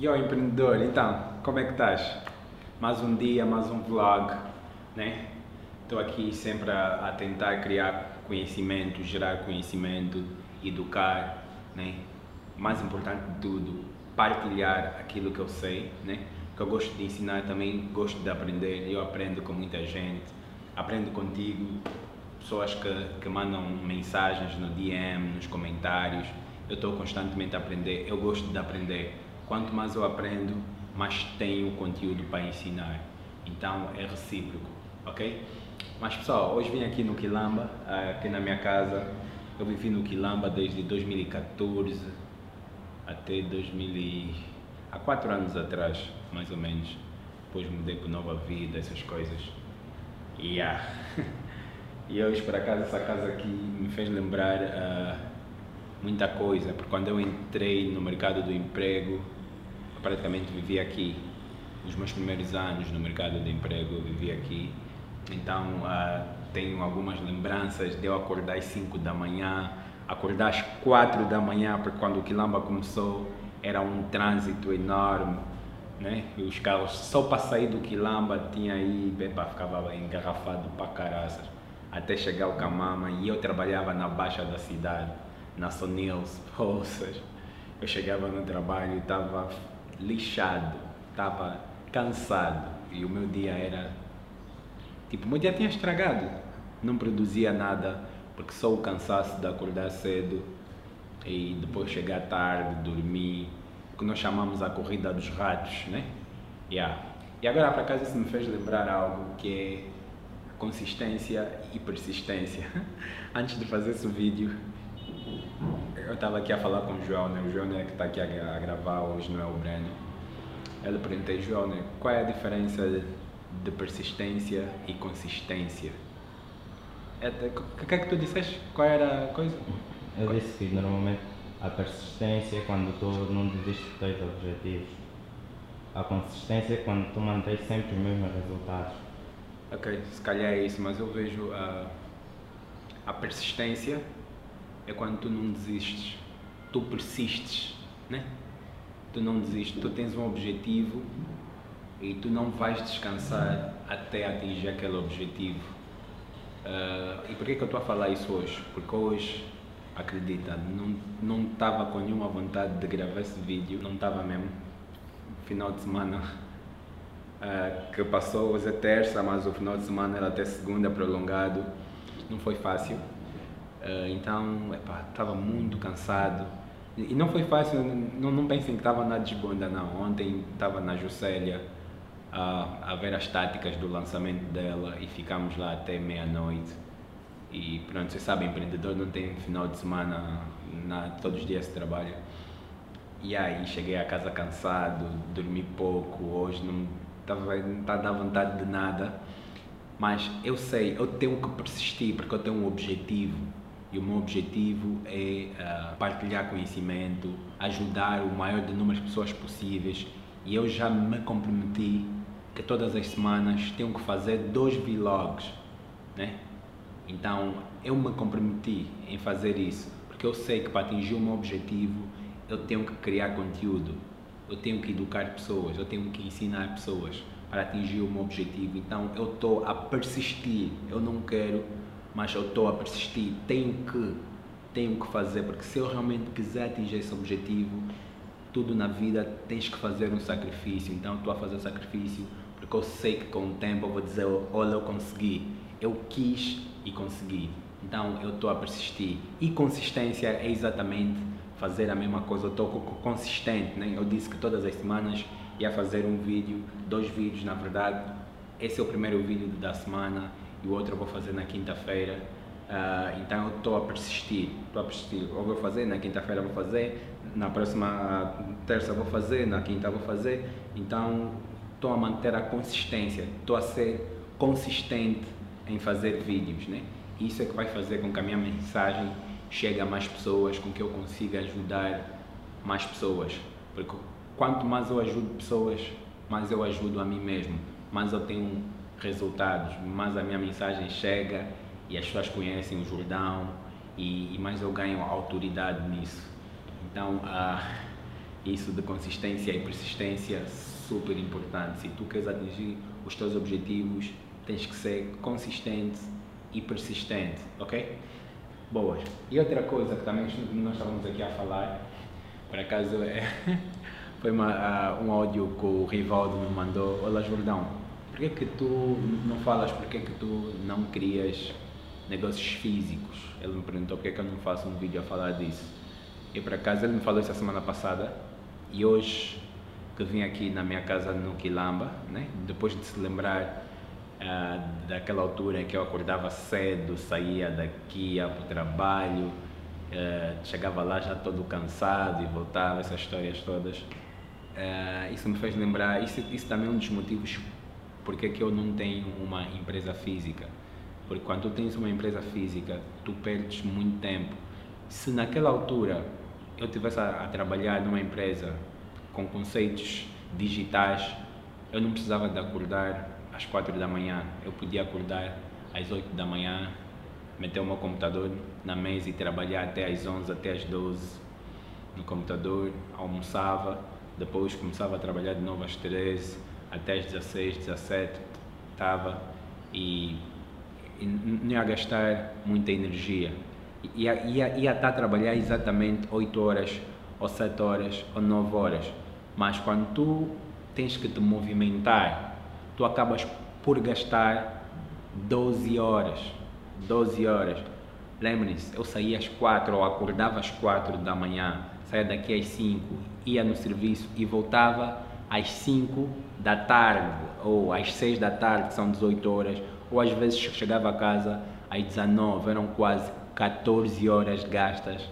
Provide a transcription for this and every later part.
E empreendedor, então, como é que estás? Mais um dia, mais um vlog, né? Estou aqui sempre a, a, tentar criar conhecimento, gerar conhecimento, educar, né? Mais importante de tudo, partilhar aquilo que eu sei, né? Que eu gosto de ensinar também, gosto de aprender, eu aprendo com muita gente, aprendo contigo, pessoas que, que mandam mensagens no DM, nos comentários, eu estou constantemente a aprender, eu gosto de aprender Quanto mais eu aprendo, mais tenho conteúdo para ensinar. Então é recíproco, ok? Mas pessoal, hoje vim aqui no Quilamba, aqui na minha casa. Eu vivi no Quilamba desde 2014 até 2000 há quatro anos atrás, mais ou menos. Depois mudei para Nova Vida, essas coisas. Yeah. e hoje, por acaso, essa casa aqui me fez lembrar uh, muita coisa, porque quando eu entrei no mercado do emprego, praticamente vivi aqui. Os meus primeiros anos no mercado de emprego eu vivi aqui. Então uh, tenho algumas lembranças de eu acordar às 5 da manhã, acordar às 4 da manhã, porque quando o Quilamba começou era um trânsito enorme. Né? E os carros, só para sair do Quilamba tinha aí, bepa, ficava engarrafado para caraças, até chegar o Camama e eu trabalhava na baixa da cidade, na Sonils, poças. Eu chegava no trabalho e estava lixado, estava cansado e o meu dia era. Tipo, meu dia tinha estragado, não produzia nada porque só o cansaço de acordar cedo e depois chegar tarde, dormir, que nós chamamos a corrida dos ratos, né? Yeah. E agora, para casa, isso me fez lembrar algo que é consistência e persistência. Antes de fazer esse vídeo, eu estava aqui a falar com o João, né? o João é que está aqui a, a, gravar hoje, não é o Breno. Eu perguntei, João, né? qual é a diferença de persistência e consistência? É, o que é que tu disseste? Qual era a coisa? Eu disse que normalmente a persistência é quando tu não desistes dos teus objetivos. A consistência é quando tu mantens sempre os mesmos resultados. Ok, se calhar é isso, mas eu vejo a, a persistência é quando tu não desistes, tu persistes, né? Tu não desistes, tu tens um objetivo e tu não vais descansar até atingir aquele objetivo. Uh, e por que, que eu estou a falar isso hoje? Porque hoje, acredita, não estava com nenhuma vontade de gravar esse vídeo, não estava mesmo. Final de semana uh, que passou, hoje é terça, mas o final de semana era até segunda prolongado, não foi fácil Uh, então, estava muito cansado. E, não foi fácil, não, não pensem que estava na desbunda, não. Ontem estava na Juscelia a, a ver as táticas do lançamento dela e ficámos lá até meia-noite. E pronto, vocês sabem, empreendedor não tem final de semana, na, todos os dias se trabalha. E aí cheguei a casa cansado, dormi pouco, hoje não estava não tá vontade de nada. Mas eu sei, eu tenho que persistir porque eu tenho um objetivo e o meu objetivo é uh, partilhar conhecimento, ajudar o maior número de pessoas possíveis e eu já me comprometi que todas as semanas tenho que fazer dois vlogs, né? Então eu me comprometi em fazer isso porque eu sei que para atingir o meu objetivo eu tenho que criar conteúdo, eu tenho que educar pessoas, eu tenho que ensinar pessoas para atingir o meu objetivo. Então eu estou a persistir, eu não quero mas eu estou a persistir, tenho que, tenho que fazer, porque se eu realmente quiser atingir esse objetivo, tudo na vida tens que fazer um sacrifício, então estou a fazer sacrifício, porque eu sei que com o tempo eu vou dizer, olha, eu consegui, eu quis e consegui, então eu estou a persistir. E consistência é exatamente fazer a mesma coisa, eu estou consistente, né? eu disse que todas as semanas ia fazer um vídeo, dois vídeos na verdade, esse é o primeiro vídeo da semana, e o outro eu vou fazer na quinta-feira. Uh, então eu estou a persistir, estou a persistir. Ou vou fazer, na quinta-feira vou fazer, na próxima terça vou fazer, na quinta vou fazer. Então estou a manter a consistência, estou a ser consistente em fazer vídeos, né? Isso é que vai fazer com que a minha mensagem chegue a mais pessoas, com que eu consiga ajudar mais pessoas. Porque quanto mais eu ajudo pessoas, mais eu ajudo a mim mesmo, mais eu tenho resultados, mais a minha mensagem chega e as pessoas conhecem o Jordão e, e mais eu ganho autoridade nisso. Então, uh, Isso de consistência e persistência super importante. Se tu queres atingir os teus objetivos, tens que ser consistente e persistente, ok? Boas. E outra coisa que também nós estávamos aqui a falar, por acaso é, foi uma, uh, um áudio que o Rivaldo me mandou. Olá, Jordão, por que, que tu não falas, por que, que tu não crias negócios físicos? Ele me perguntou por que, que eu não faço um vídeo a falar disso. E por acaso ele me falou isso a semana passada e hoje que vim aqui na minha casa no Quilamba, né? depois de se lembrar uh, daquela altura em que eu acordava cedo, saía daqui, ia para o trabalho, uh, chegava lá já todo cansado e voltava, essas histórias todas. Uh, isso me fez lembrar, isso, isso também é um dos motivos porque que eu não tenho uma empresa física. Porque quando tu tens uma empresa física, tu perdes muito tempo. Se naquela altura eu tivesse a, a trabalhar numa empresa com conceitos digitais, eu não precisava de acordar às quatro da manhã. Eu podia acordar às oito da manhã, meter o meu computador na mesa e trabalhar até às onze, até às doze no computador, almoçava, depois começava a trabalhar de novo às treze, até às dezesseis, dezessete, estava e, e não ia gastar muita energia. Ia, ia, ia estar a trabalhar exatamente oito horas, ou sete horas, ou nove horas mas quando tu tens que te movimentar, tu acabas por gastar 12 horas. 12 horas. Lembre-se, eu saía às 4 ou acordava às 4 da manhã, saía daqui às 5, ia no serviço e voltava às 5 da tarde ou às 6 da tarde, que são 18 horas, ou às vezes chegava a casa às 19, eram quase 14 horas gastas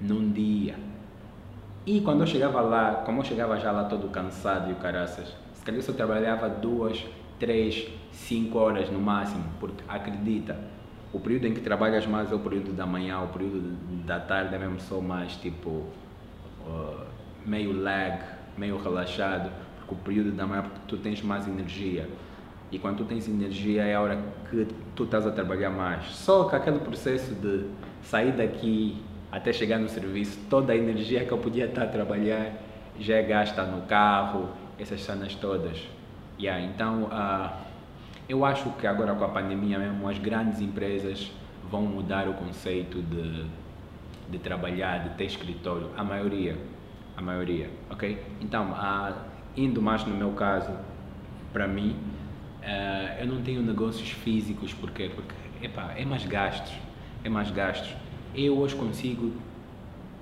num dia. E quando eu chegava lá, como eu chegava já lá todo cansado e o caraças, se calhar eu trabalhava duas, três, cinco horas no máximo, porque acredita, o período em que trabalhas mais é o período da manhã, o período da tarde é mesmo só mais tipo uh, meio lag, meio relaxado, porque o período da manhã porque tu tens mais energia. E quando tu tens energia é a hora que tu estás a trabalhar mais. Só que aquele processo de sair daqui até chegar no serviço, toda a energia que eu podia estar a trabalhar já é gasta no carro, essas cenas todas. Yeah, então, uh, eu acho que agora com a pandemia mesmo, as grandes empresas vão mudar o conceito de, de trabalhar, de ter escritório. A maioria, a maioria, ok? Então, uh, indo mais no meu caso, para mim, uh, eu não tenho negócios físicos, porque, porque epa, é mais gastos, é mais gastos eu hoje consigo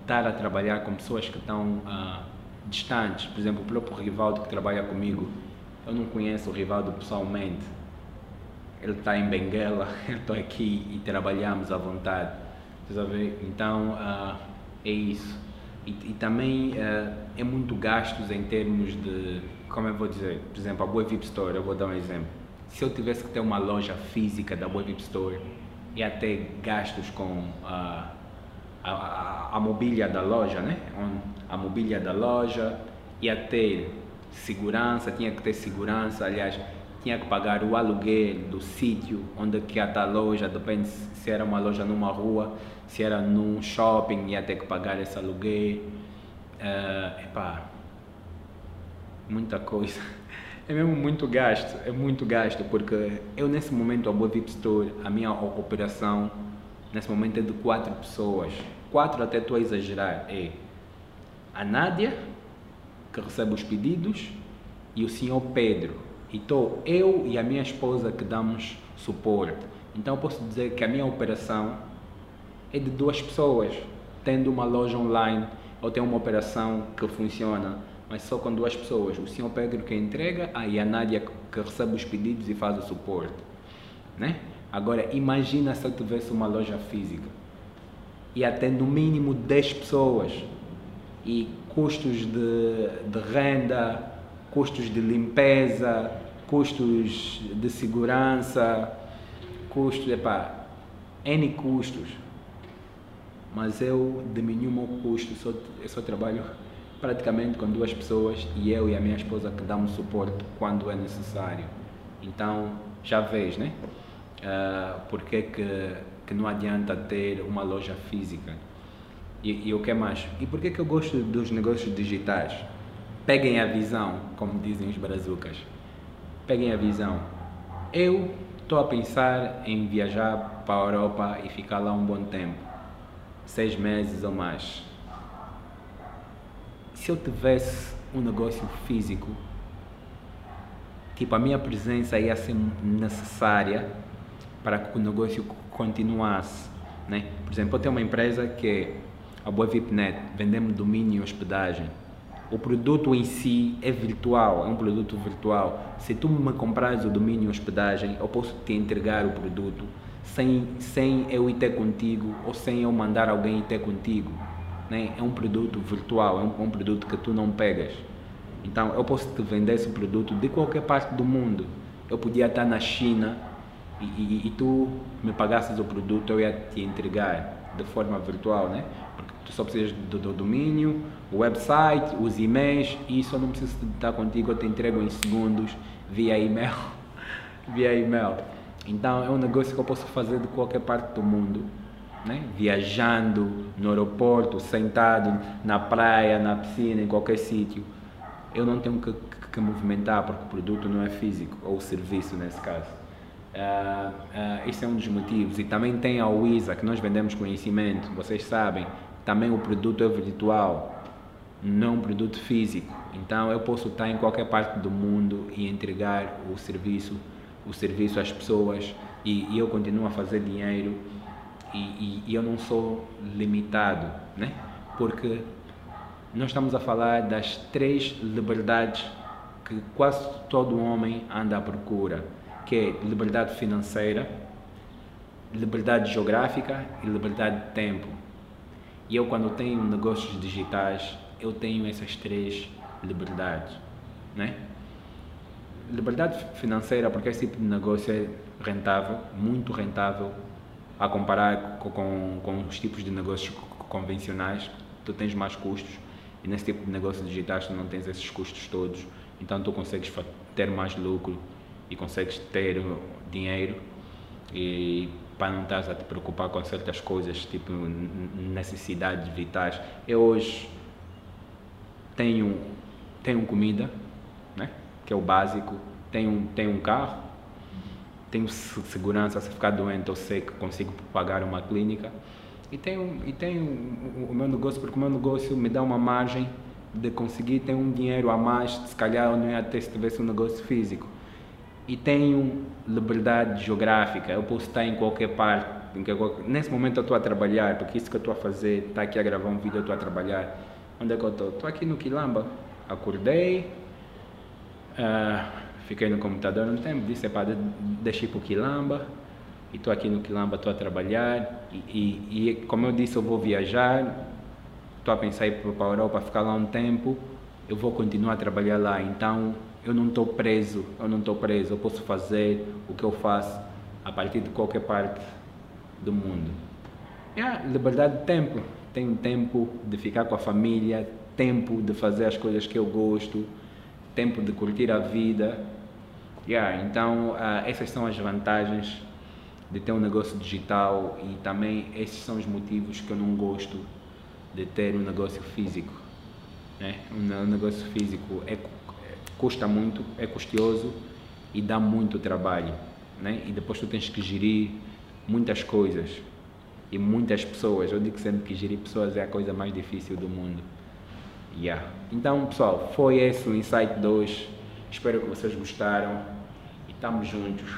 estar a trabalhar com pessoas que estão uh, distantes. Por exemplo, o próprio Rivaldo que trabalha comigo, eu não conheço o Rivaldo pessoalmente. Ele está em Benguela, eu estou aqui e trabalhamos à vontade. Então, uh, é isso. E, e também uh, é muito gastos em termos de, como eu vou dizer, por exemplo, a Boa Vip Store, eu vou dar um exemplo. Se eu tivesse que ter uma loja física da Boa Vip Store, e até gastos com a, a, a, mobília da loja, né? A mobília da loja e até segurança, tinha que ter segurança, aliás, tinha que pagar o aluguel do sítio onde que a loja, depende se era uma loja numa rua, se era num shopping, ia ter que pagar esse aluguel. Uh, epá, muita coisa. É mesmo muito gasto, é muito gasto, porque eu nesse momento, a Boa Store, a minha operação, nesse momento é de quatro pessoas. Quatro até estou a exagerar. É a Nádia, que recebe os pedidos, e o senhor Pedro. Então, eu e a minha esposa que damos suporte. Então, eu posso dizer que a minha operação é de duas pessoas, tendo uma loja online ou tem uma operação que funciona mas só com duas pessoas. O senhor Pedro que entrega ah, e a Nádia que recebe os pedidos e faz o suporte. Né? Agora, imagina se eu tivesse uma loja física e até no mínimo 10 pessoas e custos de, de renda, custos de limpeza, custos de segurança, custos, epá, N custos. Mas eu diminui o meu custo, só, eu só trabalho praticamente com duas pessoas e eu e a minha esposa que damos suporte quando é necessário. Então, já vês, né? Uh, porque que, que não adianta ter uma loja física. E, e o que mais? E por que, que eu gosto dos negócios digitais? Peguem a visão, como dizem os brazucas. Peguem a visão. Eu estou a pensar em viajar para a Europa e ficar lá um bom tempo seis meses ou mais. Se eu tivesse um negócio físico, tipo, a minha presença ia ser necessária para que o negócio continuasse. Né? Por exemplo, eu tenho uma empresa que é a BoaVipNet, vendemos domínio e hospedagem. O produto em si é virtual, é um produto virtual. Se tu me comprares o domínio e hospedagem, eu posso te entregar o produto sem, sem eu ir ter contigo ou sem eu mandar alguém ir ter contigo. Né? É um produto virtual, é um, um produto que tu não pegas. Então eu posso te vender esse produto de qualquer parte do mundo. Eu podia estar na China e, e, e tu me pagasses o produto, eu ia te entregar de forma virtual, né? Porque tu só precisas do, do domínio, o website, os e-mails e isso eu não preciso estar contigo, eu te entrego em segundos via e-mail. via e-mail. Então é um negócio que eu posso fazer de qualquer parte do mundo, né? viajando no aeroporto, sentado na praia, na piscina, em qualquer sítio. Eu não tenho que, que, que, movimentar porque o produto não é físico, ou o serviço nesse caso. Uh, uh, é um dos motivos. E também tem a Wisa, que nós vendemos conhecimento, vocês sabem. Também o produto é virtual, não um produto físico. Então eu posso estar em qualquer parte do mundo e entregar o serviço o serviço às pessoas e, e eu continuo a fazer dinheiro e, e, e, eu não sou limitado, né? Porque nós estamos a falar das três liberdades que quase todo homem anda à procura, que é liberdade financeira, liberdade geográfica e liberdade de tempo. E eu quando tenho negócios digitais, eu tenho essas três liberdades, né? Liberdade financeira, porque esse tipo de negócio é rentável, muito rentável, a comparar com, com, com os tipos de negócios convencionais, tu tens mais custos e nesse tipo de negócio digitais tu não tens esses custos todos, então tu consegues ter mais lucro e consegues ter dinheiro e para não estás a te preocupar com certas coisas, tipo necessidades vitais. Eu hoje tenho, tenho comida, né? Que é o básico. Tenho, um, tenho um carro, tenho segurança, se ficar doente eu sei que consigo pagar uma clínica. E tenho, e tenho o meu negócio, porque o meu negócio me dá uma margem de conseguir ter um dinheiro a mais, se calhar eu não ia ter se tivesse um negócio físico. E tenho liberdade geográfica, eu posso estar em qualquer parte. Em qualquer... Nesse momento eu estou a trabalhar, porque isso que eu estou a fazer, está aqui a gravar um vídeo, eu estou a trabalhar. Onde é que eu estou? Estou aqui no Quilamba. Acordei, Uh, fiquei no computador um tempo, disse, para deixar para o Quilamba, e estou aqui no Quilamba, estou a trabalhar, e, e, e, como eu disse, eu vou viajar, estou a pensar em ir para a Europa, ficar lá um tempo, eu vou continuar a trabalhar lá, então eu não estou preso, eu não estou preso, eu posso fazer o que eu faço a partir de qualquer parte do mundo. É a liberdade de tempo, tenho tempo de ficar com a família, tempo de fazer as coisas que eu gosto, tempo de curtir a vida. Yeah, então, uh, essas são as vantagens de ter um negócio digital e também esses são os motivos que eu não gosto de ter um negócio físico. Né? Um, negócio físico é, custa muito, é custoso e dá muito trabalho. Né? E depois tu tens que gerir muitas coisas e muitas pessoas. Eu digo sempre que gerir pessoas é a coisa mais difícil do mundo. Yeah. Então, pessoal, foi esse o Insight 2. Espero que vocês gostaram e estamos juntos.